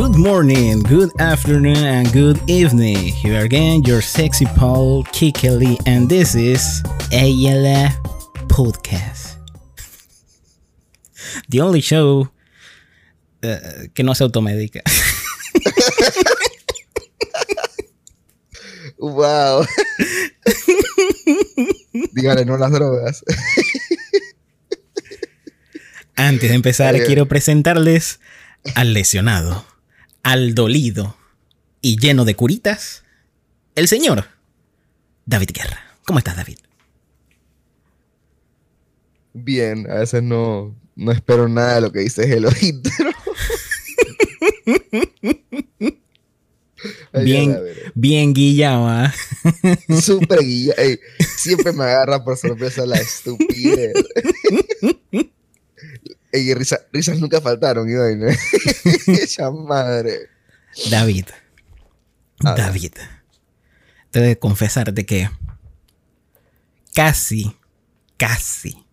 Good morning, good afternoon, and good evening. Here again, your sexy Paul Kikeli, and this is Ayala Podcast. The only show uh, que no se automedica. Wow. Dígale no las drogas. Antes de empezar, Ay, quiero presentarles al lesionado, al dolido y lleno de curitas, el señor David Guerra. ¿Cómo estás, David? Bien, a veces no, no espero nada de lo que dices el intro. Bien, bien guillado, ¿ah? Súper guilla. ey, siempre me agarra por sorpresa la estupidez. Ey, risa- risas nunca faltaron, vaina. Esa madre. David. David. Tengo que confesarte que casi, casi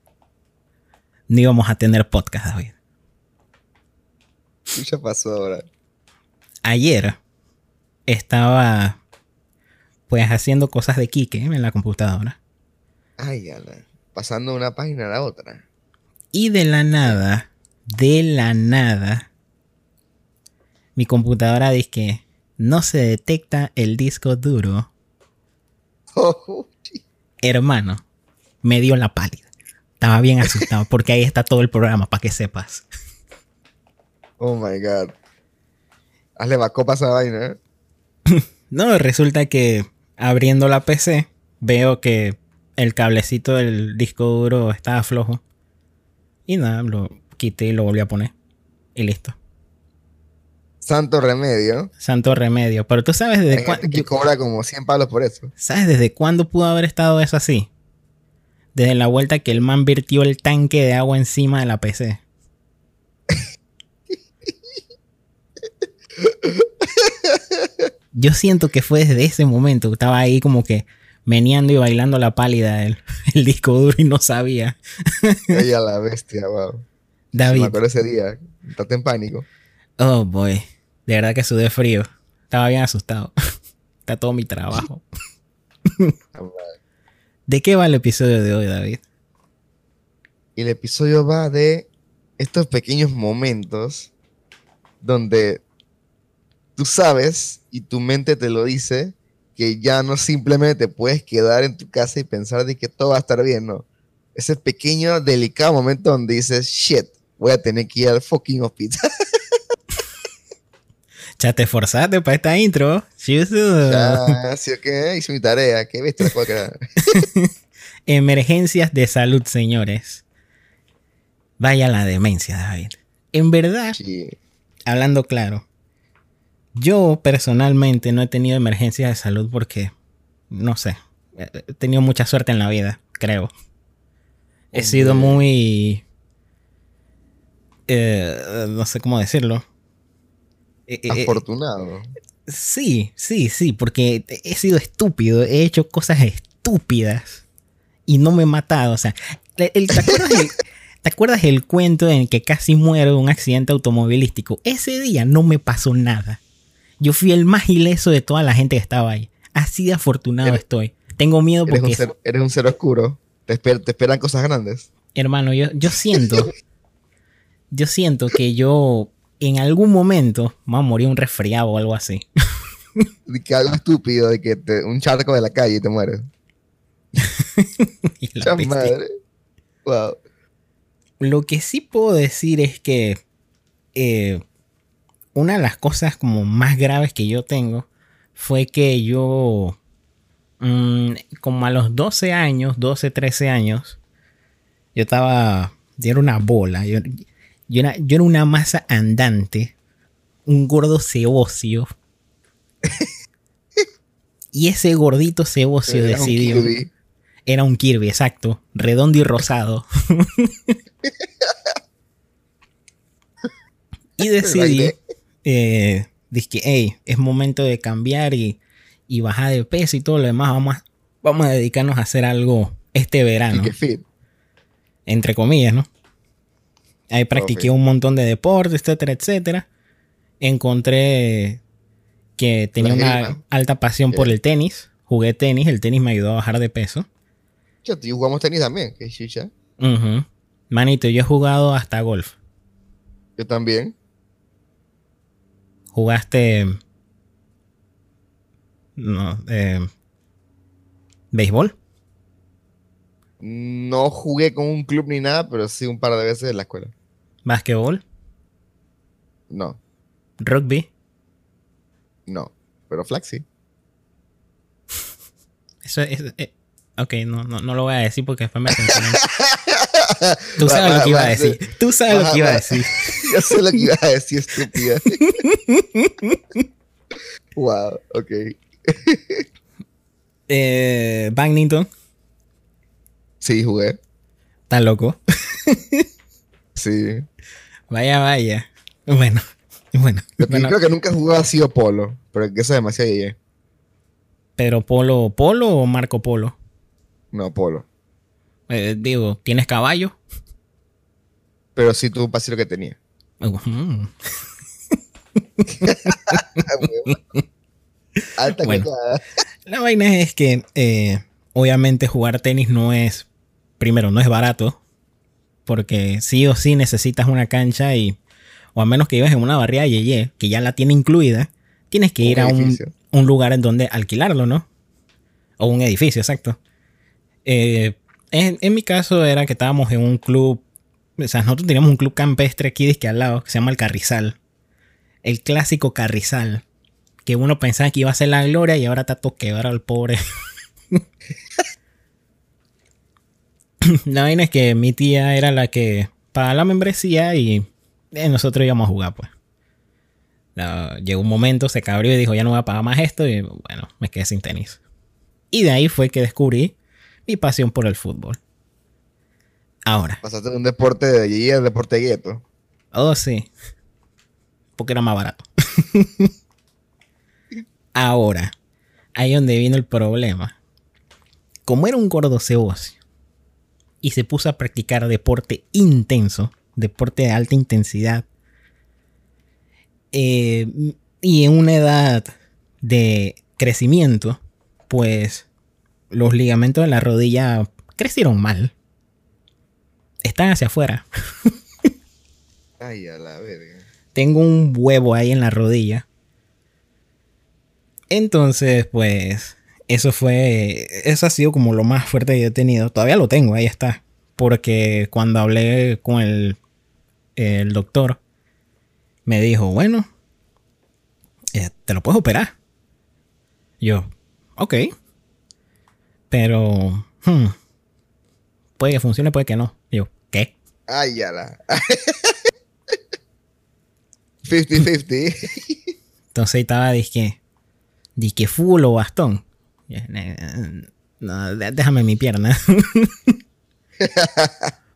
no íbamos a tener podcast, David. ¿Qué ya pasó ahora? Ayer estaba pues haciendo cosas de Kike en la computadora. Ay, ala. Pasando de una página a la otra. Y de la nada, de la nada, mi computadora dice que no se detecta el disco duro. Oh, Hermano, me dio la pálida. Estaba bien asustado porque ahí está todo el programa, para que sepas. oh my god. Hazle backup a esa vaina, ¿eh? No, resulta que abriendo la PC veo que el cablecito del disco duro estaba flojo. Y nada, lo quité y lo volví a poner. Y listo. Santo remedio. Santo remedio. Pero tú sabes desde, cuándo que cobra como 100 palos por eso. ¿sabes desde cuándo pudo haber estado eso así. Desde la vuelta que el man virtió el tanque de agua encima de la PC. Yo siento que fue desde ese momento. Estaba ahí como que meneando y bailando la pálida el, el disco duro y no sabía. Ella la bestia, wow. David. Me acuerdo ese día. Estás en pánico. Oh boy. De verdad que sudé frío. Estaba bien asustado. Está todo mi trabajo. Ah. ¿De qué va el episodio de hoy, David? El episodio va de estos pequeños momentos donde tú sabes y tu mente te lo dice que ya no simplemente te puedes quedar en tu casa y pensar de que todo va a estar bien, no. Ese pequeño, delicado momento donde dices, shit, voy a tener que ir al fucking hospital. Ya te esforzaste para esta intro. Chuzu. ya, sí, ok, hice mi tarea, qué bestia. Emergencias de salud, señores. Vaya la demencia, David. En verdad, Sí. hablando claro, yo personalmente no he tenido emergencias de salud porque, no sé, he tenido mucha suerte en la vida, creo. He sido muy... eh, no sé cómo decirlo. Eh, eh, Afortunado. Sí, sí, sí, porque he sido estúpido, he hecho cosas estúpidas y no me he matado. O sea, ¿te, acuerdas el, ¿te acuerdas el cuento en que casi muero de un accidente automovilístico? Ese día no me pasó nada. Yo fui el más ileso de toda la gente que estaba ahí. Así de afortunado Eres- estoy. Tengo miedo Eres un, porque, ser, eres un ser oscuro. Te, esper- te esperan cosas grandes. hermano, yo, yo siento, yo siento que yo en algún momento me voy a morir un resfriado o algo así. De que algo estúpido, de que te- un charco de la calle y te mueres. Y la madre. Wow. Lo que sí puedo decir es que eh, una de las cosas como más graves que yo tengo fue que yo, mm, como a los 12 años, 12, 13 años, yo estaba, yo era una bola, yo, yo era, yo era una masa andante, un gordo cebocio. y ese gordito cebocio Era un decidió... Kirby. Era un Kirby, exacto. Redondo y rosado. y decidí. Eh, dije, hey, es momento de cambiar y, y bajar de peso y todo lo demás. Vamos a, vamos a dedicarnos a hacer algo este verano. Entre comillas, ¿no? Ahí practiqué un montón de deportes, etcétera, etcétera. encontré que tenía una alta pasión por Eh. el tenis. Jugué tenis, el tenis me ayudó a bajar de peso. Yo, jugamos tenis también, que chicha. Manito, yo he jugado hasta golf. Yo también. ¿Jugaste... No, eh, béisbol? No jugué con un club ni nada, pero sí un par de veces en la escuela. ¿Básquetbol? No, ¿Rugby? no. Pero flag sí. Eso es... eh, ok, no, no, no lo voy a decir porque después me censuran. Tú sabes Va- lo que iba va- a va- decir. Tú sabes lo que iba a decir. Ya sé lo que iba a decir, estúpida. wow, ok. Eh, badminton. Sí, jugué. Está loco. Sí. Vaya, vaya. Bueno, bueno. Lo que bueno creo que nunca jugado ha sido polo, pero que eso es demasiado yeye. pero Polo, ¿Polo o Marco Polo? No, polo. Eh, digo, ¿tienes caballo? Pero sí tuvo un pasillo que tenía. Ujú. Alta Bueno. La vaina es que, eh, obviamente, jugar tenis no es. Primero, no es barato. Porque sí o sí necesitas una cancha y. O a menos que vivas en una barriada Yeye, que ya la tiene incluida, tienes que Un ir a un, un lugar en donde alquilarlo, ¿no? O un edificio, exacto. Eh, en, en mi caso era que estábamos en un club. O sea, nosotros teníamos un club campestre aquí que al lado, que se llama el Carrizal. El clásico Carrizal. Que uno pensaba que iba a ser la gloria y ahora está todo quebrado al pobre. la vaina es que mi tía era la que pagaba la membresía y eh, nosotros íbamos a jugar, pues. Llegó un momento, se cabrió y dijo, ya no voy a pagar más esto y bueno, me quedé sin tenis. Y de ahí fue que descubrí mi pasión por el fútbol. Ahora, Pasaste de un deporte de yeye al deporte de gueto. oh sí, porque era más barato. Ahora, ahí donde vino el problema. Como era un gordo ceboso y se puso a practicar deporte intenso, deporte de alta intensidad, eh, y en una edad de crecimiento, pues los ligamentos de la rodilla crecieron mal. Están hacia afuera. Ay, a la verga. Tengo un huevo ahí en la rodilla. Entonces, pues, eso fue, eso ha sido como lo más fuerte que yo he tenido. Todavía lo tengo, ahí está. Porque cuando hablé con el, el doctor, me dijo, bueno, eh, te lo puedes operar. Yo, ok. Pero, hmm, puede que funcione, puede que no. Yo, ¿qué? Ay, a la. 50-50. Entonces ahí estaba, dije, dije fútbol o bastón. Y, No, déjame mi pierna.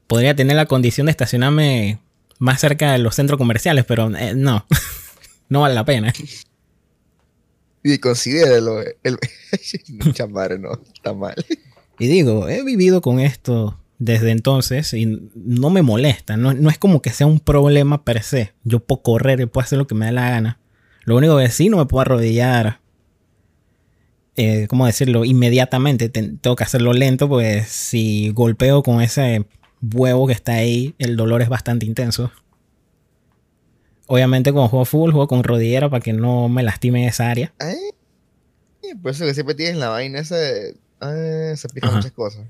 Podría tener la condición de estacionarme más cerca de los centros comerciales, pero eh, no, no vale la pena. Y considéralo. El... Mucha madre, no. Está mal. Y digo, he vivido con esto desde entonces y no me molesta. No, no es como que sea un problema per se. Yo puedo correr y puedo hacer lo que me dé la gana. Lo único que sí no me puedo arrodillar. Eh, ¿Cómo decirlo? Inmediatamente. Ten- tengo que hacerlo lento, pues si golpeo con ese huevo que está ahí, el dolor es bastante intenso. Obviamente cuando juego fútbol, juego con rodillera para que no me lastime esa área. Por eso que siempre tienes la vaina esa de... Ah, se pican muchas cosas.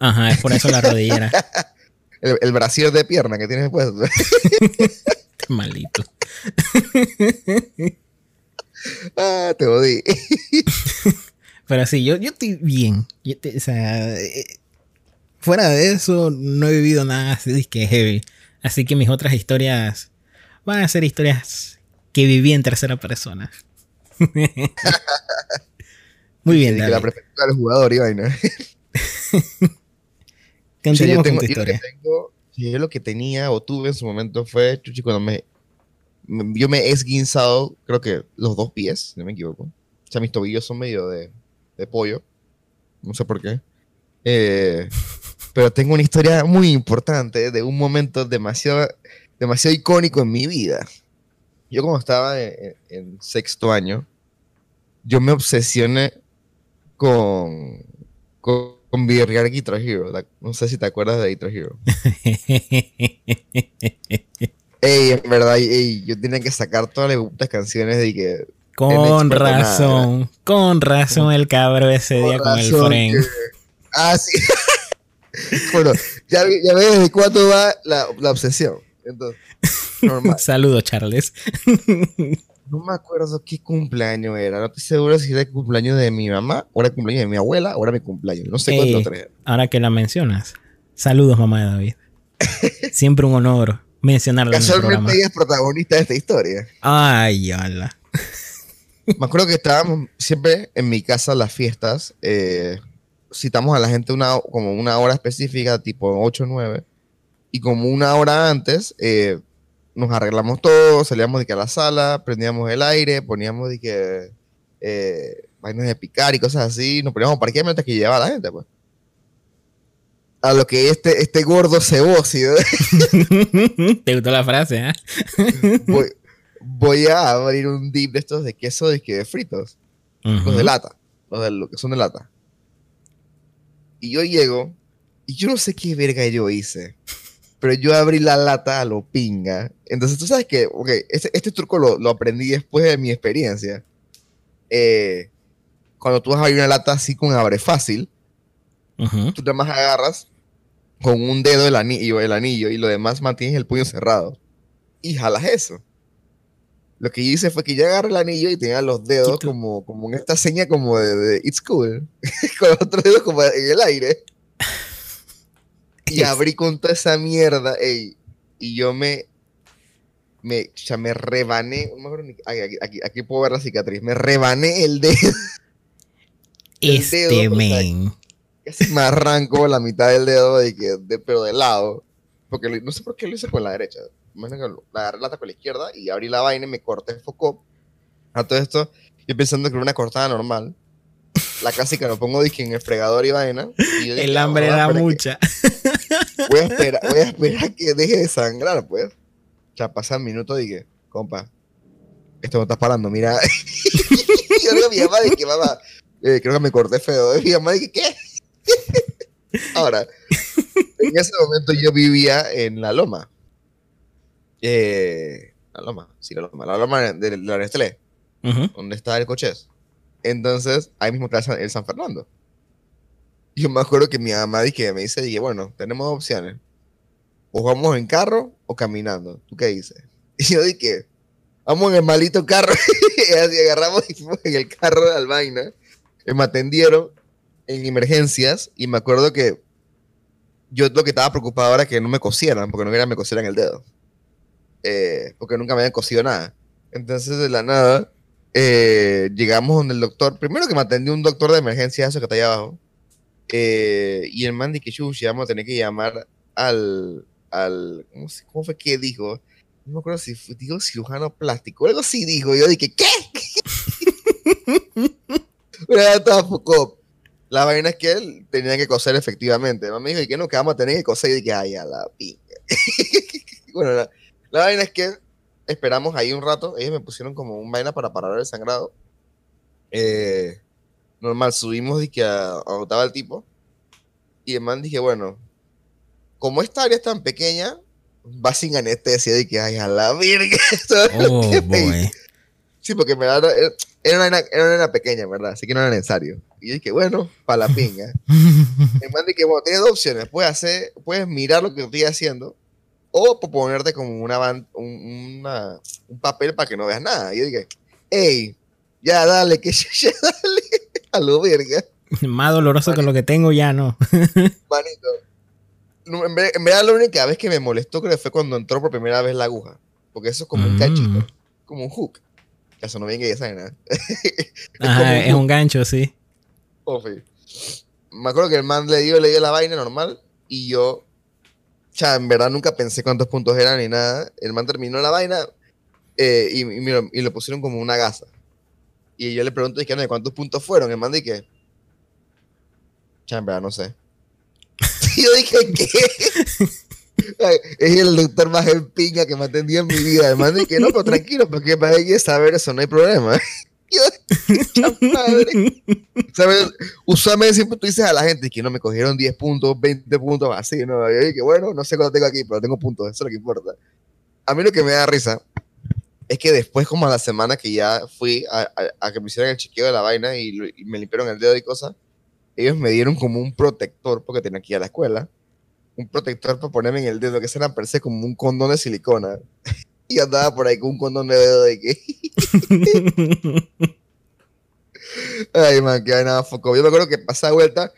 Ajá, es por eso la rodillera. El, el brasier de pierna que tienes puesto. Maldito. ah, te odi. Pero sí, yo, yo estoy bien. Yo te- o sea, eh, fuera de eso, no he vivido nada así que heavy. Así que mis otras historias van a ser historias que viví en tercera persona. Muy bien, Que la David. perspectiva del jugador y vaina. O sea, Continuemos yo, tengo, con tu yo lo que historia. tengo- yo lo que tenía o tuve en su momento fue, chuchi, cuando me, me- yo me he esguinzado, creo que los dos pies, si no me equivoco. O sea, mis tobillos son medio de, de pollo. No sé por qué. Eh, pero tengo una historia muy importante de un momento demasiado, demasiado icónico en mi vida. yo como estaba en, en sexto año, yo me obsesioné con, con, con videojugar Guitar Hero. La- no sé si te acuerdas de Guitar Hero. Ey, en verdad, ey, yo tenía que sacar todas las putas canciones de que... Con nada, razón, con razón el cabro ese día con el fren. que- Ah, sí. bueno, ya, ya ves de cuánto va la, la obsesión. Entonces, normal. Saludos, Charles. No me acuerdo qué cumpleaños era. No estoy seguro si era el cumpleaños de mi mamá, o era el cumpleaños de mi abuela, o era mi cumpleaños. No sé cuánto tres. Ahora que la mencionas. Saludos, mamá de David. Siempre un honor mencionarla. Casualmente ella es protagonista de esta historia. Ay, ala. Me acuerdo que estábamos siempre en mi casa las fiestas. eh, citamos a la gente una, como una hora específica, tipo 8 o 9. Y como una hora antes, eh, nos arreglamos todos, salíamos de que a la sala, prendíamos el aire, poníamos de que eh, vainas de picar y cosas así. Nos poníamos a parquear mientras que llegaba la gente, pues. A lo que este, este gordo cebócido ¿Te gustó la frase, ah? voy, voy a abrir un dip de estos de queso de, que de fritos. los de lata, los de lo que son de lata. Y yo llego, y yo no sé qué verga yo hice, pero yo abrí la lata a lo pinga. Entonces tú sabes que, ok, este, este truco lo, lo aprendí después de mi experiencia. Eh, cuando tú vas a abrir una lata así con abre fácil, Ujú. tú nada más agarras con un dedo el anillo, el anillo y lo demás mantienes el puño cerrado. Y jalas eso. Lo que yo hice fue que yo agarré el anillo y tenía los dedos como, como en esta seña como de, de It's Cool. con los otros dedos como en el aire. Y abrí con toda esa mierda, ey, y yo me, me, sea, me rebané, aquí, aquí, puedo ver la cicatriz, me rebané el dedo, el Este dedo, o sea, men. casi me arranco la mitad del dedo, de que, de, pero de lado, porque lo- no sé por qué lo hice con la derecha, lo- la agarré la con la izquierda y abrí la vaina y me corté el foco. A todo esto, yo pensando que era una cortada normal, la clásica lo pongo dije, en el fregador y vaina. y El "Ah, hambre voy a da esperar que- mucha. voy a esperar, voy a esperar que deje de sangrar, pues. O sea, pasa el minuto y dije, compa, esto no está parando, mira. yo digo a mi mamá, dije, mamá, eh, creo que me corté feo. Y mi mamá dije, ¿qué? Ahora, en ese momento yo vivía en La Loma. Eh, la Loma, sí, La Loma. La Loma de, de la Nestlé, Ujú. donde está el coches. Entonces, ahí mismo está el San Fernando. Yo me acuerdo que mi mamá dije, me dice, dije, bueno, tenemos dos opciones. O vamos en carro o caminando. ¿Tú qué dices? Y yo dije, vamos en el malito carro. y así agarramos y fuimos en el carro al vaina. Y me atendieron en emergencias. Y me acuerdo que yo lo que estaba preocupado era que no me cosieran, porque no quería que me cosieran el dedo. Eh, porque nunca me habían cosido nada. Entonces, de la nada, eh, llegamos donde el doctor. Primero que me atendió un doctor de emergencia, eso que está allá abajo. Eh, y el man dice que "Chuchi, vamos a tener que llamar al. al ¿cómo, cómo fue que dijo? No me acuerdo si fue, dijo cirujano plástico. Algo así dijo. Yo dije, ¿qué? Pero ya estaba poco. La vaina es que él tenía que coser efectivamente. El man me dijo, ¿y qué no? Que vamos a tener que coser. Y dije, ay, a la pinga. bueno, la, la vaina es que esperamos ahí un rato. Ellos me pusieron como un vaina para parar el sangrado. Eh, normal, subimos y que a, a estaba el tipo. Y el man dije, bueno, como esta área es tan pequeña, va sin anestesia. Y que, ay, a la virgen. Oh. Sí, porque me da, era, era una, era una pequeña, ¿verdad? Así que no era necesario. Y yo dije, bueno, para la pinga. El man dije, bueno, tienes dos opciones. Puedes, hacer, puedes mirar lo que estoy haciendo o po- ponerte como una, ban- un, una- un papel para que no veas nada. Y yo dije, hey, ya dale, que ya, ya dale. Lo verga, Más doloroso que lo que tengo ya no. manito. En, ver- en verdad, la única vez que me molestó creo que fue cuando entró por primera vez la aguja. Porque eso es como un Mm. cachito, como un hook. Eso no bien que ya saben nada. como Ajá, un es un gancho, sí. Ofi. Me acuerdo que el man le dio, le dio la vaina normal y yo, o sea, en verdad nunca pensé cuántos puntos eran ni nada. El man terminó la vaina eh, y, y, lo- y le pusieron como una gasa. Y yo le pregunto, dije, "No, ¿cuántos puntos fueron? El man dije, cha, en verdad no sé. y yo dije, ¿qué? es el doctor más en piña que me atendió en mi vida. Hermano, y que no, pero tranquilo, porque para ella saber eso no hay problema. Yo, madre. ¿Sabes? Usualmente siempre tú dices a la gente que no me cogieron 10 puntos, 20 puntos, así, ¿no? Y que bueno, no sé cuánto tengo aquí, pero tengo puntos, eso es lo que importa. A mí lo que me da risa es que después, como a la semana que ya fui a, a, que me hicieran el chequeo de la vaina y, me limpiaron el dedo y cosas, ellos me dieron como un protector, porque tenía que ir a la escuela, un protector para ponerme en el dedo, que se era parece como un condón de silicona. y andaba por ahí con un condón de dedo de que... Ay, man, que nada foco. Yo me acuerdo que pasada vuelta,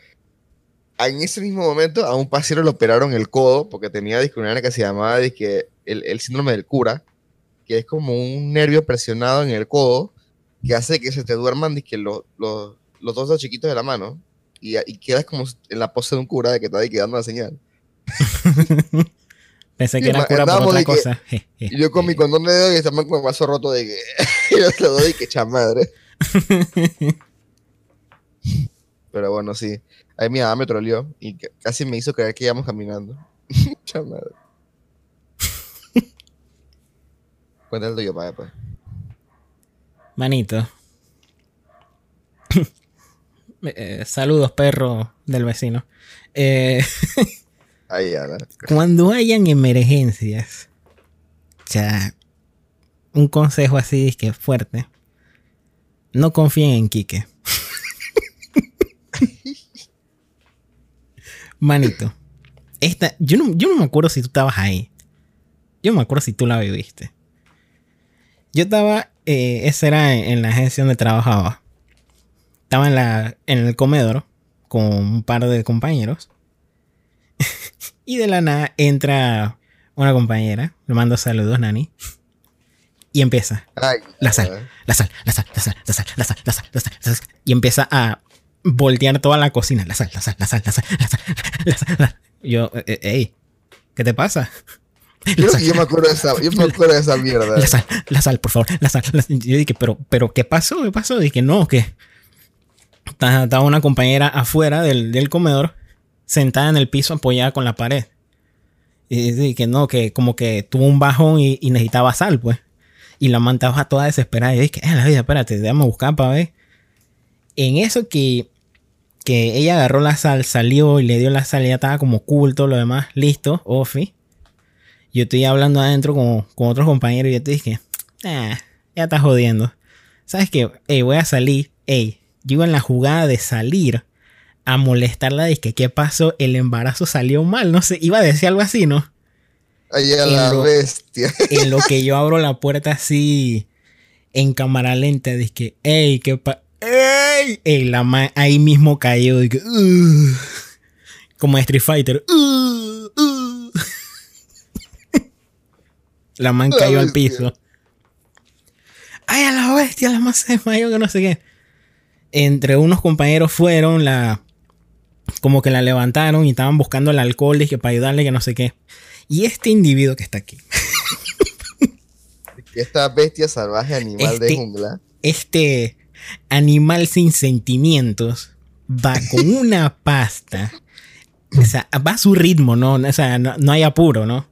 en ese mismo momento a un paciente le operaron el codo porque tenía discriminación que se llamaba que el, el síndrome del cura que es como un nervio presionado en el codo que hace que se te duerman que los, los, los dos chiquitos de la mano y, y, quedas como en la pose de un cura de que está ahí quedando la señal. Pensé que era cura por otra cosa. y yo con mi condón de dedo y man con el vaso roto de que yo lo doy que chamadre. Pero bueno, sí. Ahí mi mamá me troleó y casi me hizo creer que íbamos caminando. chamadre. Cuéntale el tuyo, para pues. Manito. Eh, saludos, perro del vecino. Eh, Ahí, cuando hayan emergencias, sea, un consejo así es que fuerte. No confíen en Quique. Manito. Esta, yo no, yo no me acuerdo si tú estabas ahí. Yo no me acuerdo si tú la viviste. Yo estaba, eh, esa era en, la agencia donde trabajaba. Estaba en, la, en el comedor con un par de compañeros. y de la nada entra una compañera, le mando saludos, Nani. Y empieza. la sal, la sal, la sal, la sal, la sal, la sal, la sal, la sal, la sal. Y empieza a voltear toda la cocina. La sal, la sal, la sal, la sal, la sal, la sal. Yo, ey, ¿qué te pasa? Yo, me acuerdo de esa, yo me acuerdo de esa mierda. La sal, la sal, por favor, la sal. Yo dije, pero, pero, ¿qué pasó? ¿Qué pasó? Dije, no, que estaba una compañera afuera del, del, comedor, sentada en el piso, apoyada con la pared. Y dije, no, que como que tuvo un bajón y, necesitaba sal, pues. Y la mantaba toda desesperada. Y dije, eh, la vida, espérate, déjame buscar para ver. En eso que, que ella agarró la sal, salió y le dio la sal, ya estaba como culto, lo demás, listo, ofi yo estoy hablando adentro con, con otros compañeros y yo te dije, ah, ya estás jodiendo. ¿Sabes qué? Ey, voy a salir. Ey, yo iba en la jugada de salir a molestarla. Dije, ¿qué pasó? El embarazo salió mal. No sé, iba a decir algo así, ¿no? Ahí a la bestia. En lo que yo abro la puerta así en cámara lenta, dije, ey, ¿qué pasa? ¡Ey! Ey, la ahí mismo cayó. Dije, como Street Fighter. La man cayó al piso. ¡Ay, a la bestia! La man se desmayó, que no sé qué. Entre unos compañeros fueron, la. Como que la levantaron y estaban buscando el alcohol que para ayudarle, que no sé qué. Y este individuo que está aquí. Esta bestia salvaje animal de este jungla. Este animal sin sentimientos va con una pasta. O sea, va a su ritmo, ¿no? O sea, no hay apuro, ¿no?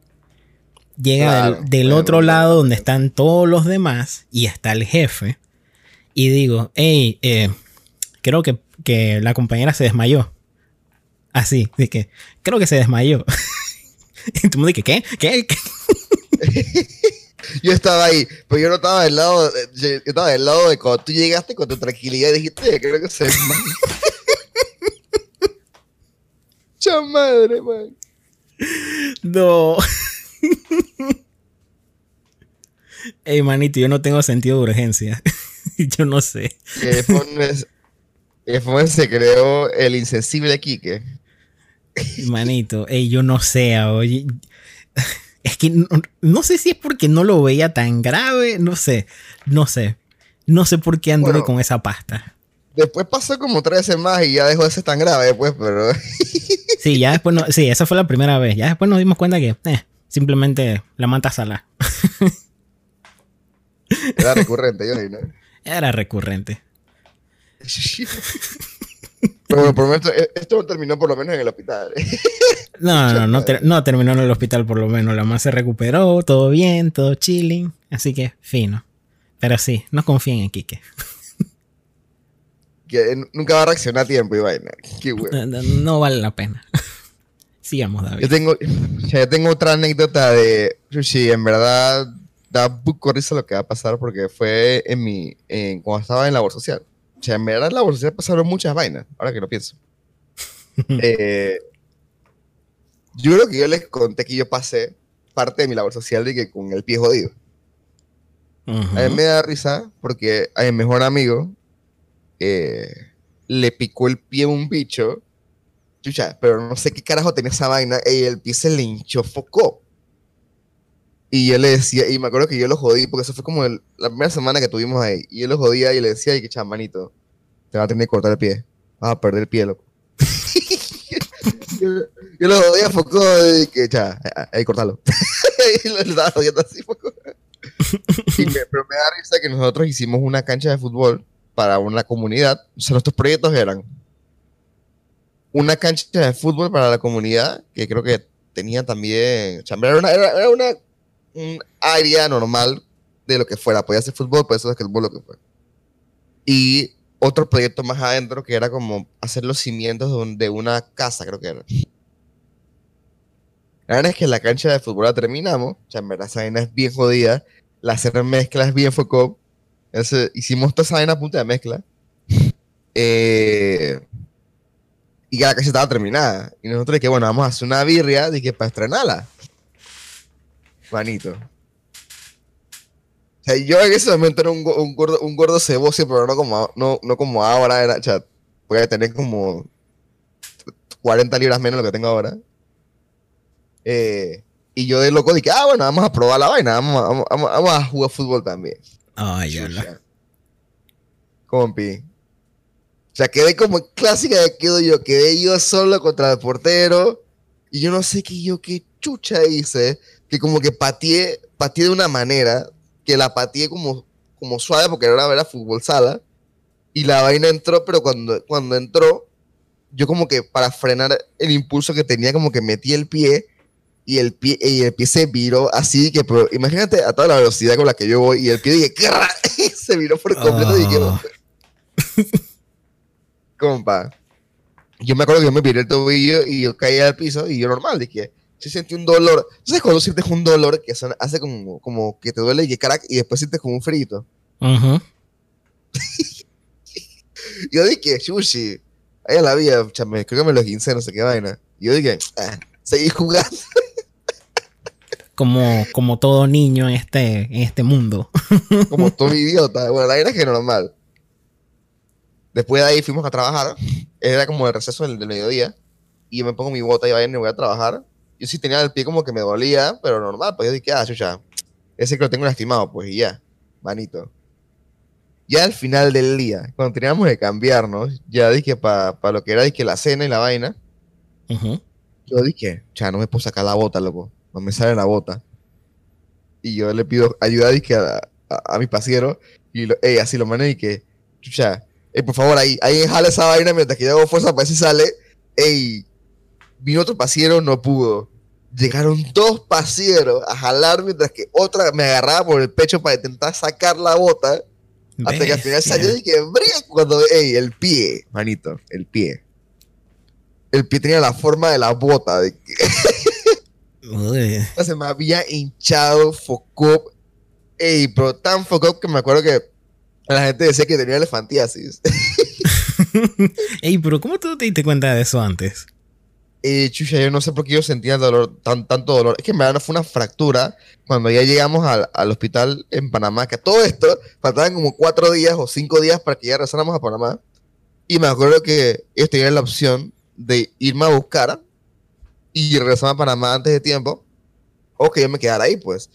Llega del, otro lado donde están todos los demás y está el jefe. Y digo, hey, eh, creo que, que, la compañera se desmayó. Así, de que creo que se desmayó. y tú me dices, ¿qué? ¿Qué? yo estaba ahí, pero yo no estaba del lado, yo estaba del lado de cuando tú llegaste con tu tranquilidad y dijiste, creo que se desmayó. Chamadre, man. No. Ey, manito, yo no tengo sentido de urgencia. yo no sé. Que se creó el insensible Quique. Manito, ey, yo no sé, oye. Es que no, sé si es porque no lo veía tan grave, no sé, no sé. No sé por qué anduve con esa pasta. Después pasó como tres semanas más y ya dejó de ser tan grave después, pero... sí, ya después no, sí, esa fue la primera vez. Ya después nos dimos cuenta que, eh, Simplemente la manta sala. Era recurrente, yo ¿no? Era recurrente. Pero por lo menos esto, esto terminó por lo menos en el hospital. No, no, no, ter- no terminó en el hospital por lo menos. La mamá se recuperó, todo bien, todo chilling. Así que fino. Pero sí, no confíen en Quique. que nunca va a reaccionar a tiempo y vaina. Qué bueno. No, no- no vale la pena. Sigamos, David. Yo tengo, yo tengo otra anécdota de Sushi. En verdad, da poco risa lo que va a pasar porque fue en mi. En, cuando estaba en labor social. O sea, en verdad, en labor social pasaron muchas vainas, ahora que lo pienso. Eh, yo creo que yo les conté que yo pasé parte de mi labor social de que con el pie jodido. Ujú. A mí me da risa porque a mi mejor amigo eh, le picó el pie a un bicho. Chucha, pero no sé qué carajo tenía esa vaina. Y el pie se le hinchó foco. Y yo le decía, y me acuerdo que yo lo jodí, porque eso fue como el- la primera semana que tuvimos ahí. Y yo lo jodía y le decía, y que chamanito, te va a tener que cortar el pie. Vas a perder el pie, loco. yo, lo jodía foco y que, cha, ahí cortalo. y lo estaba jodiendo así, foco. Sí, me- pero me da risa que nosotros hicimos una cancha de fútbol para una comunidad. O sea, nuestros proyectos eran una cancha de fútbol para la comunidad, que creo que tenía también. Era una, era, una un área normal de lo que fuera. Podía ser fútbol, puede ser basquetbol, lo que fuera. Y otro proyecto más adentro que era como hacer los cimientos de, un- de una casa, creo que era. La verdad es que la cancha de fútbol la terminamos. Verdad esa vaina es bien jodida. La hacer mezcla es bien. Entonces, hicimos toda esa vaina a punta de mezcla. Eh, y la cancha estaba terminada. Y nosotros dije, bueno, vamos a hacer una birria de que para estrenarla. Manito. O sea, yo en ese momento era un, un gordo, un gordo ceboso, pero no como, no, no como ahora. Era, o sea, voy a tener como 40 libras menos de lo que tengo ahora. Eh, y yo de loco dije, ah, bueno, vamos a probar la vaina, vamos, vamos, vamos- vamos a jugar fútbol también. Ay, ya. Compi. O sea, quedé como clásica de quedo yo, quedé yo solo contra el portero. Y yo no sé qué yo qué chucha hice, que como que pateé, pateé de una manera, que la pateé como, como suave porque era era fútbol sala. Y la vaina entró, pero cuando, cuando entró, yo como que para frenar el impulso que tenía, como que metí el pie y el pie, y el pie se viró así que, pero imagínate a toda la velocidad con la que yo voy y el pie dije, se viró por completo y dije, Oh. compa. Yo me acuerdo que yo me viré el tobillo y yo caí al piso y yo normal, dije, sí sentí un dolor. ¿Sabes cuando sientes un dolor que hace como, como que te duele y que crack y después sientes como un frito? Yo dije, sushi, ahí a la vida, chame, creo que me lo quince, no sé qué vaina. Yo dije, ah, seguí jugando. Como, como todo niño en este, en este mundo. como todo idiota. Bueno, la verdad es que normal. Después de ahí fuimos a trabajar. Era como el receso del, del mediodía. Y yo me pongo mi bota y vaina y voy a trabajar. Yo sí tenía el pie como que me dolía, pero normal. Pues yo dije, ah, chucha, ese que lo tengo lastimado, pues y ya, manito. Ya al final del día, cuando teníamos que cambiarnos, ya dije para lo que era dije, la cena y la vaina, Ujú. yo dije, cha, no me puedo sacar la bota, loco. No me sale la bota. Y yo le pido ayuda dije, a, a, a mi pasiero. Y lo, ey, así lo mando y que, chucha, ey, por favor, ahí, ahí jala esa vaina mientras que yo hago fuerza para ver si sale. Ey, vino otro pasiero, no pudo. Llegaron dos pasieros a jalar mientras que otra me agarraba por el pecho para intentar sacar la bota. Hasta que al final salió y que cuando, ey, el pie, manito, el pie. El pie tenía la forma de la bota, de que se me había hinchado Focop. Ey, pero tan Focop que me acuerdo que la gente decía que tenía elefantiasis. Ey, pero ¿cómo tú te diste cuenta de eso antes? Eh, chucha, yo no sé por qué yo sentía dolor, tan, tanto dolor. Es que en verdad fue una fractura. Cuando ya llegamos al, al hospital en Panamá, que todo esto faltaban como cuatro días o cinco días para que ya regresáramos a Panamá. Y me acuerdo que ellos tenían la opción de irme a buscar y regresar a Panamá antes de tiempo. O que yo me quedara ahí, pues.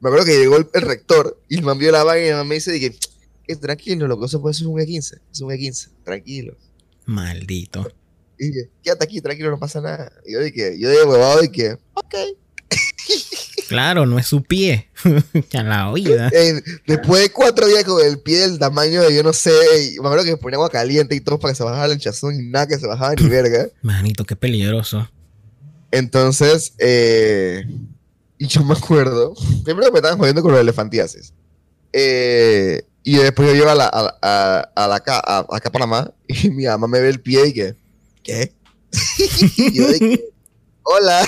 Me acuerdo que llegó el, el rector y me envió la vaina y me dice, dije, "Eh, tranquilo, lo que se puede es un E15. Es un E15, tranquilo. Maldito. Y dije, quédate aquí, tranquilo, no pasa nada. Y yo dije, yo de huevado dije, ok. Claro, no es su pie. ya la oída. Eh, después de cuatro días con el pie del tamaño de yo no sé, y me acuerdo que ponía agua caliente y todo para que se bajara el hinchazón y nada que se bajaba ni verga. Manito, qué peligroso. Entonces, eh, y yo me acuerdo, primero me estaban jodiendo con los elefantiasis. Eh, y después yo llego a la, a, a, a la a- acá a Panamá y mi mamá me ve el pie y que, ¿qué? y yo dije, hola.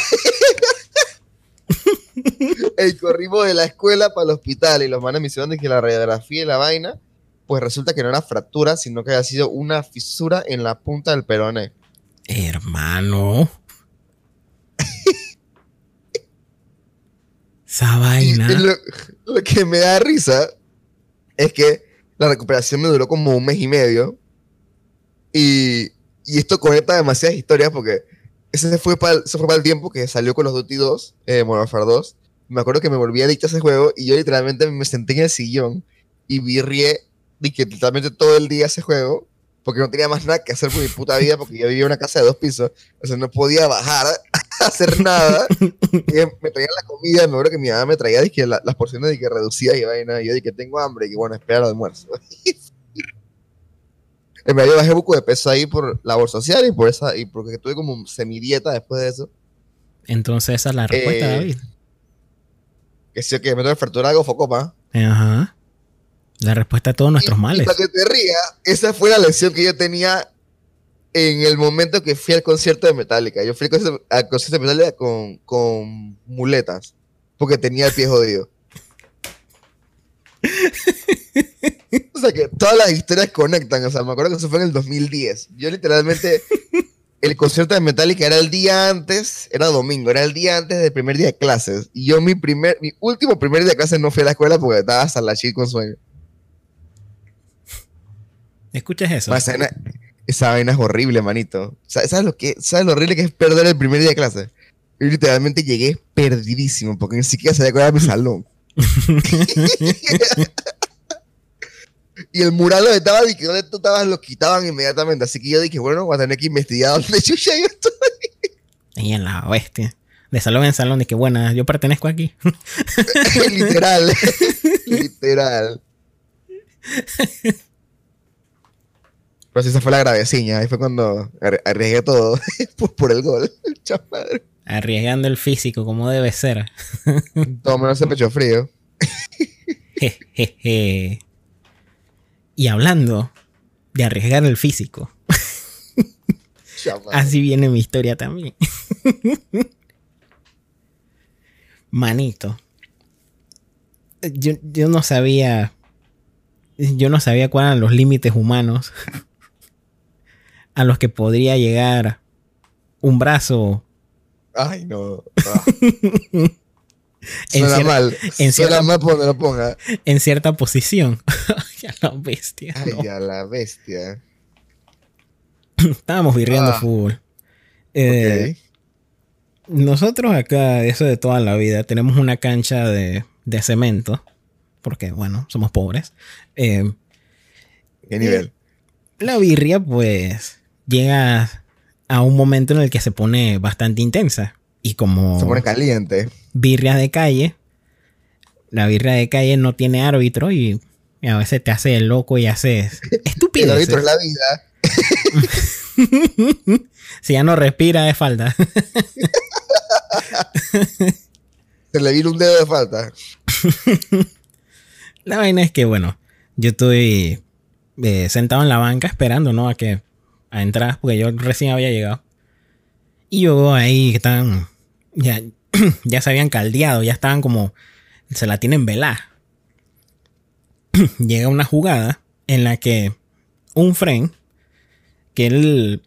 y corrimos de la escuela para el hospital y los manes me hicieron de que la radiografía y la vaina, pues resulta que no era fractura, sino que había sido una fisura en la punta del peroné. Hermano. Esa vaina. lo, lo que me da risa es que la recuperación me duró como un mes y medio. Y, y esto conecta demasiadas historias porque ese fue para el, fue para el tiempo que salió con los Duty 2, eh, Modern Warfare 2. Me acuerdo que me volví adicto a ese juego y yo literalmente me senté en el sillón y virrié de que literalmente todo el día ese juego porque no tenía más nada que hacer por mi puta vida porque yo vivía en una casa de dos pisos. O sea, no podía bajar hacer nada. Y me traían la comida, me acuerdo que mi mamá me traía la- las porciones de que reducía y vaina, y yo dije, tengo hambre, y que bueno, espera el almuerzo. en verdad yo bajé un poco de peso ahí por labor social y por esa, y porque tuve como semidieta después de eso. Entonces esa es la respuesta, Eh, David. Que sí, que me tengo que fracturar algo focopa. Ajá. La respuesta a todos nuestros Y- males. Y para que te rías, esa fue la lección que yo tenía en el momento que fui al concierto de Metallica. Yo fui al concierto, al concierto de Metallica con, con muletas, porque tenía el pie jodido. o sea que todas las historias conectan. O sea, me acuerdo que eso fue en el 2010. Yo literalmente, el concierto de Metallica era el día antes, era domingo, era el día antes del primer día de clases. Y yo mi primer, mi último primer día de clases no fui a la escuela porque estaba hasta la chica con sueño. ¿Escuchas eso? Ma, Esa vaina, es horrible, manito. Sa- ¿Sabes lo, que, ¿Sabes lo horrible que es perder el primer día de clase? Yo literalmente llegué perdidísimo porque ni siquiera sabía cuál era mi salón. y el mural donde estaba, y que donde tú estabas, lo quitaban inmediatamente. Así que yo dije, bueno, voy a tener que investigar dónde chucha yo estoy. Ahí en la bestia. De salón en salón, de que buena, yo pertenezco aquí. Literal. Literal. Pero sí, esa fue la graveciña. Ahí fue cuando arri- arriesgué todo por, el gol. Chamadre. Arriesgando el físico como debe ser. Todo menos el pecho frío. Jejeje. Y hablando de arriesgar el físico, así viene mi historia también. Manito. Yo, yo no sabía. Yo no sabía cuáles eran los límites humanos a los que podría llegar un brazo Ay, no. Ah. En Suena cier- mal. en Suena cierta- mal por donde lo ponga. en cierta posición. ya la bestia. Ay, no. a la bestia. Estábamos virreando Ah. fútbol. Eh. Nosotros acá, eso de toda la vida, tenemos una cancha de, de cemento. Porque, bueno, somos pobres. Eh, ¿Qué nivel? la birria, pues, llega a un momento en el que se pone bastante intensa. Y como Se pone caliente. birria de calle, la birria de calle no tiene árbitro y, a veces te hace el loco y haces El estúpido. árbitro es la vida. si ya no respira, es falta. Se le vino un dedo de falta. La vaina es que, bueno, yo estoy eh, sentado en la banca esperando, ¿no? A que a entrar, porque yo recién había llegado. Y yo ahí que están, ya, ya se habían caldeado, ya estaban como, se la tienen velada. Llega una jugada en la que un friend, que él,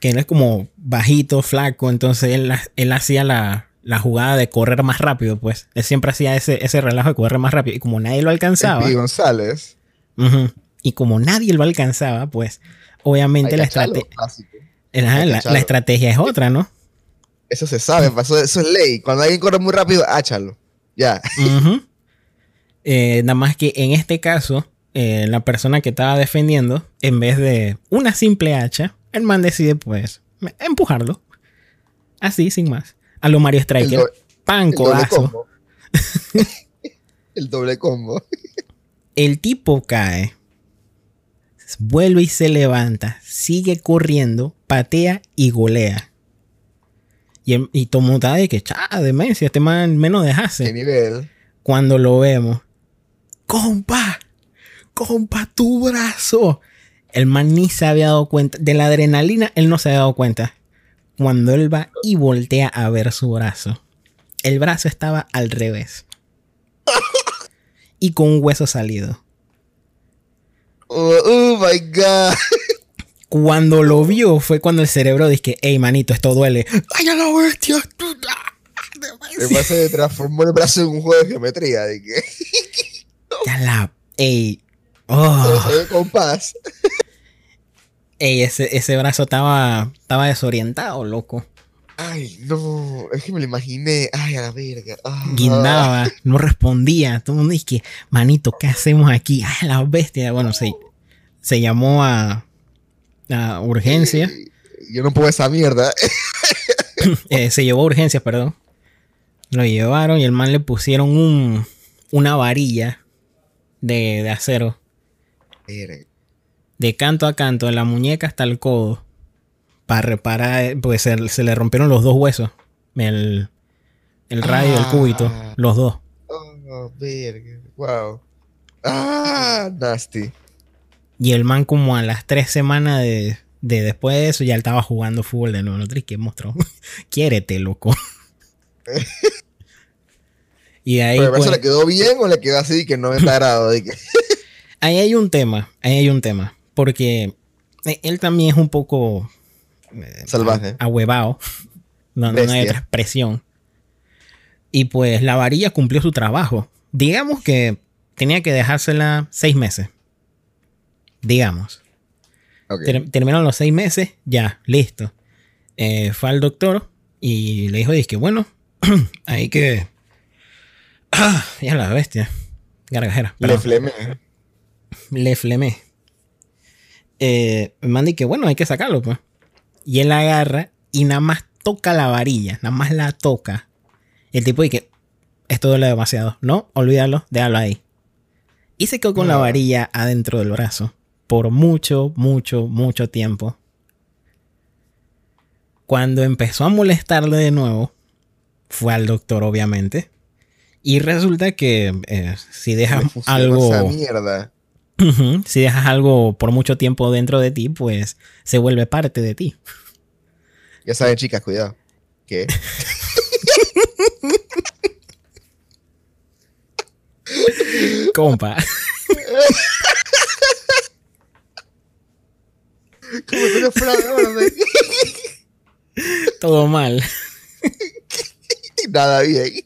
que él es como bajito, flaco, entonces él, él hacía la, la jugada de correr más rápido, pues. Él siempre hacía ese, ese relajo de correr más rápido. Y como nadie lo alcanzaba. Y González. Y como nadie lo alcanzaba, pues obviamente la, estrate- estrategia es otra, ¿no? Eso se sabe, eso es ley. Cuando alguien corre muy rápido, áchalo. Ya. Eh, nada más que en este caso, eh, la persona que estaba defendiendo, en vez de una simple hacha, el man decide, pues, empujarlo. Así, sin más. A lo Mario Striker. Pan, codazo. El doble combo. El tipo cae, vuelve y se levanta, sigue corriendo, patea y golea. Y, el- y Tomuta de que, cha, demencia, este man menos ¿Qué dejase. nivel? Cuando lo vemos, compa, compa, tu brazo. El man ni se había dado cuenta. De la adrenalina, él no se había dado cuenta. Cuando él va y voltea a ver su brazo, el brazo estaba al revés. Y con un hueso salido. Oh, oh my god. Cuando lo vio fue cuando el cerebro dice que, hey manito, esto duele. ¡Ay, a la bestia! Me pasa de transformó el brazo en un juego de geometría. De que Ya la... Ey. Oh, se ve con paz. ey, ese, ese brazo estaba, estaba desorientado, loco. Ay, no. Es que me lo imaginé. Ay, a la verga. Ah. Guindaba, no respondía. Todo el mundo dice que, manito, ¿qué hacemos aquí? ¡Ay, a la bestia! Bueno, se, se llamó a, a urgencia. Eh, Yo no puedo esa mierda. Eh, se llevó a urgencias, perdón. Lo llevaron y el man le pusieron un, una varilla de, de acero. De canto a canto, de la muñeca hasta el codo, para reparar, pues se, se le rompieron los dos huesos, el, el radio y el Ah. cúbito, los dos. Oh, verga. Wow. Ah, nasty. Y el man como a las tres semanas de, de después de eso ya él estaba jugando fútbol de nuevo. ¿qué monstruo? Quiérete, loco. y ahí, ¿Pero brazo pues, le quedó bien o le quedó así que 90 grados? De que, ahí hay un tema, ahí hay un tema, porque eh, él también es un poco eh, Salvaje. ahuevado. No, no hay otra expresión. Y pues la varilla cumplió su trabajo. Digamos que tenía que dejársela seis meses. Digamos. Ter- terminaron los seis meses, ya, listo. Eh, fue al doctor y le dijo, que bueno, hay que... Ah, ya la bestia. Gargajera. Le flemé. le flemé. Eh, me manda y que bueno, hay que sacarlo, pues. Y él agarra y nada más toca la varilla, nada más la toca. El tipo dice que esto duele demasiado. No, olvídalo, déjalo ahí. Y se quedó con la varilla adentro del brazo por mucho, mucho, mucho tiempo. Cuando empezó a molestarle de nuevo, fue al doctor, obviamente. Y resulta que eh, si dejas algo. Esa mierda. Si dejas algo por mucho tiempo dentro de ti, pues se vuelve parte de ti. Ya saben, chicas, cuidado. ¿Qué? Compa. Como. Todo mal. Nada bien.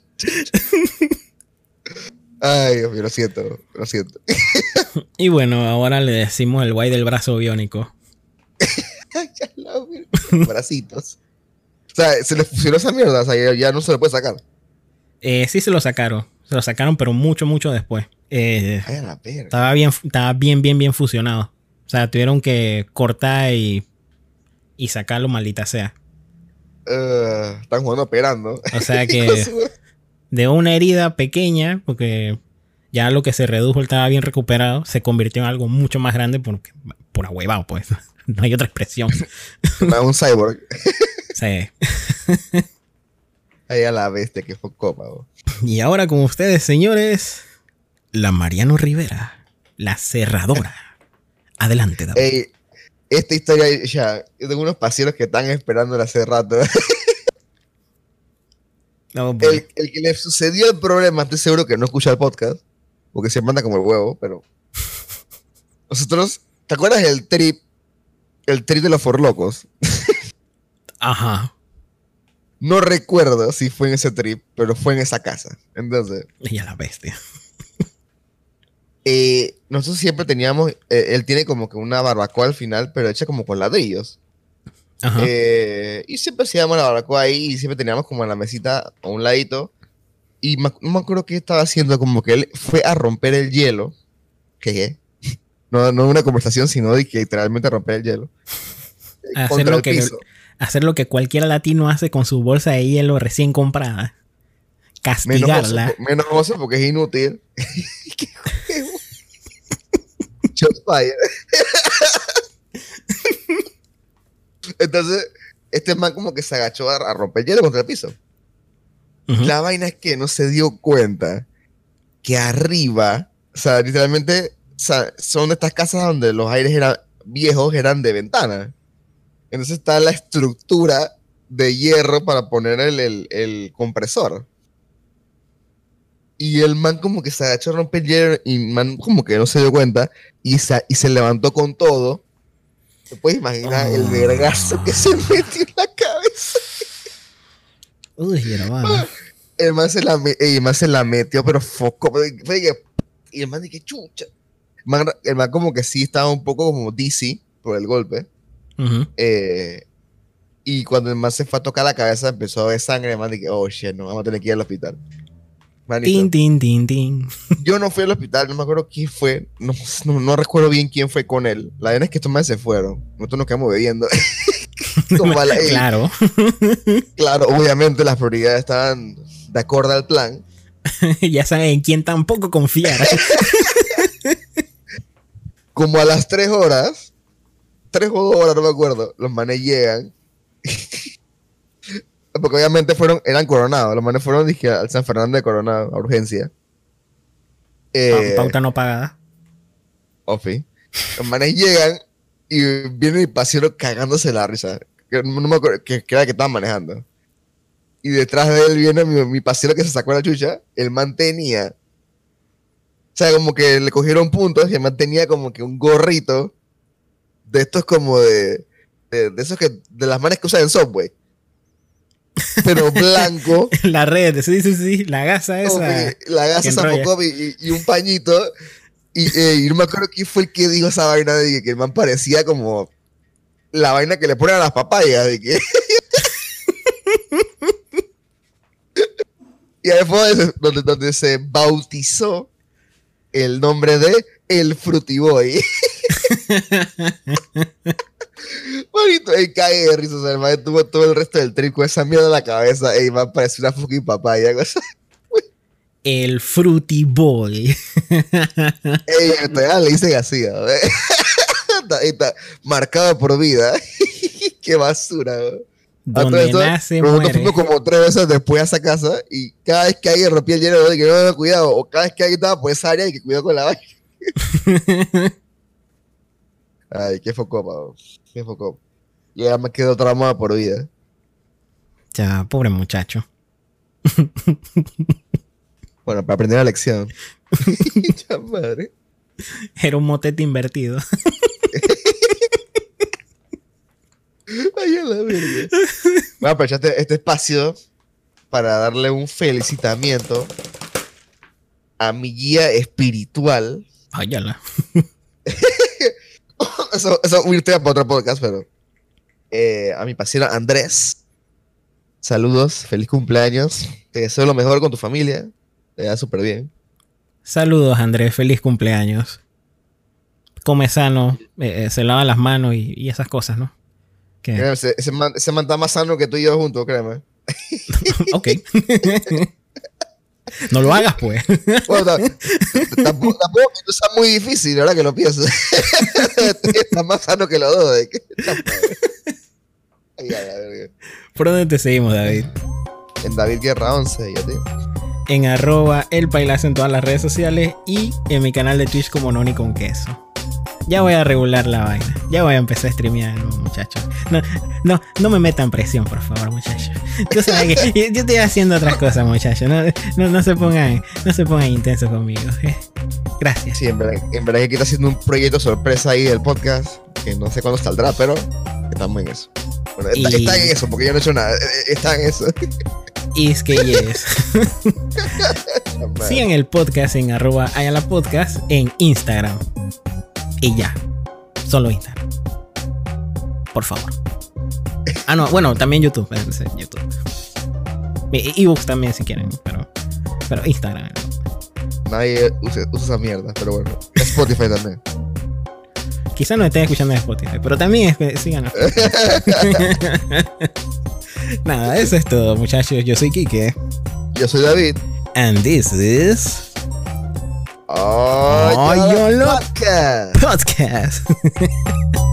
Ay, Dios mío, lo siento, lo siento. Y bueno, ahora le decimos el guay del brazo biónico. Bracitos. O sea, se le fusionó esa mierda, o sea, ya, ya no se le puede sacar. Eh, sí se lo sacaron. Se lo sacaron, pero mucho, mucho después. Eh, Ay, a la verga. estaba bien, estaba bien, bien, bien fusionado. O sea, tuvieron que cortar y, y sacarlo, maldita sea. Eh, están jugando operando. O sea que de una herida pequeña, porque ya lo que se redujo estaba bien recuperado, se convirtió en algo mucho más grande porque, por ahuevado, pues. No hay otra expresión. un cyborg. Sea, Ahí a la bestia que fue bo. y ahora con ustedes, señores, la Mariano Rivera, la cerradora. Adelante, David. Ey, esta historia, ya, yo tengo unos pacientes que están esperándola hace rato. Boy. El, el que le sucedió el problema, estoy seguro que no escucha el podcast, porque se manda como el huevo, pero. Nosotros, ¿te acuerdas del trip? El trip de los forlocos. Ajá. No recuerdo si fue en ese trip, pero fue en esa casa. Entonces, Ella la bestia. eh, nosotros siempre teníamos. eh, él tiene como que una barbacoa al final, pero hecha como con ladrillos. Eh, y siempre hacíamos la barbacoa ahí y siempre teníamos como en la mesita a un ladito. Y me me acuerdo qué estaba haciendo, como que él fue a romper el hielo. ¿Qué? No, no una conversación, sino de que literalmente romper el hielo. Hacer lo que-. Hacer lo que cualquier latino hace con su bolsa de hielo recién comprada. castigarla. Menos oso, porque es inútil. ¿Qué juego? fire. Entonces, este man como que se agachó a, romper hielo contra el piso. La vaina es que no se dio cuenta que arriba, o sea, literalmente son estas casas donde los aires eran viejos, eran de ventana. Entonces está la estructura de hierro para poner el, compresor. Y el man como que se agachó a romper hierro y el man como que no se dio cuenta y se, y se levantó con todo. ¿Te puedes imaginar el vergazo que se metió en la cabeza? Uy, hermano. El man se la, el man se la metió, pero foco. Y el man dije, chucha. El man, como que sí estaba un poco como dizzy por el golpe. eh, y cuando el man se fue a tocar la cabeza, empezó a ver sangre. El man dije, oh shit, no, vamos a tener que ir al hospital. Tin, tin, tin, tin. Yo no fui al hospital, no me acuerdo quién fue. No, no, recuerdo bien quién fue con él. La verdad es que estos más se fueron. Nosotros nos quedamos bebiendo. claro. claro, obviamente las prioridades estaban de acuerdo al plan. ya saben en quién tampoco confiar. Como a las tres horas, tres o dos horas, no me acuerdo, los manes llegan. Porque obviamente fueron, eran coronados. Los manes fueron dije, al San Fernando de Coronado, a urgencia. Eh, pauta no pagada. Ofi. Los manes llegan y viene mi pasiero cagándose la risa. Que no me acuerdo, que, era que estaban manejando y detrás de él viene mi, mi que se sacó la chucha, él mantenía, o sea, como que le cogieron puntos y él mantenía como que un gorrito de estos como de, de, esos que, de las manes que usan en Subway. Pero blanco. la red, sí, sí, sí, la gasa esa. La gasa esa y, y, un pañito. Y, eh, y, no me acuerdo quién fue el que dijo esa vaina de que el man parecía como la vaina que le ponen a las papayas. De que Y ahí fue donde, donde, se bautizó el nombre de El Frutiboy. Bonito, y cae de risa, hermano. Tuvo todo el resto del trip con esa mierda en la cabeza. Ey, a parecer una fucking papaya. Cosa. El Fruity Boy. Ey, todavía le dicen así. está, está marcado por vida. Qué basura. Donde esto, nace nosotros fuimos como tres veces después a esa casa y cada vez que alguien rompía el hielo de que no, no, cuidado, o cada vez que alguien estaba por esa área y que cuidado con la vaina. Ay, qué foco, pavo. Qué foco. Y ya me quedó traumado por vida. Ya, pobre muchacho. bueno, para aprender la lección. ya, madre. Era un motete invertido. Ay, a la verga. Voy a aprovechar este, este espacio para darle un felicitamiento a mi guía espiritual. Ay, eso, eso un para otro podcast, pero eh, a mi paciente Andrés. Saludos, feliz cumpleaños. Te deseo lo mejor con tu familia. Te da súper bien. Saludos, Andrés, feliz cumpleaños. Come sano, eh, eh, se lava las manos y esas cosas, ¿no? Ese, ese, man, está más sano que tú y yo juntos, créeme. ok. no lo hagas, pues. Bueno, tampoco, tampoco está muy difícil, ¿verdad? Que lo pienses. está más sano que los dos. ¿Por dónde te seguimos, David? En David Guerra 11, ya te En arroba el pailazo en todas las redes sociales y en mi canal de Twitch como Noni con queso. Ya voy a regular la vaina. Ya voy a empezar a streamear, muchachos. No, no, no me metan presión, por favor, muchachos. Yo, que yo estoy haciendo otras cosas, muchachos. No, no, se pongan, no se pongan intensos conmigo. ¿eh? Gracias. Sí, en verdad, en verdad que está haciendo un proyecto sorpresa ahí del podcast, que no sé cuándo saldrá, pero estamos en eso. Bueno, está, en eso, porque yo no he hecho nada. Eh, está en eso. Y es que yes. Sigan el podcast en arroba podcast en Instagram. Y ya. Solo Instagram. Por favor. Ah, no, bueno, también YouTube. YouTube. Ebooks también si quieren, pero, pero Instagram. Nadie usa, esa mierda, pero bueno. Spotify también. Quizá no estén escuchando en Spotify, pero también sigan. Nada, eso es todo, muchachos. Yo soy Kike. Yo soy David. And this is. Oh, Oyolo Podcast. Podcast.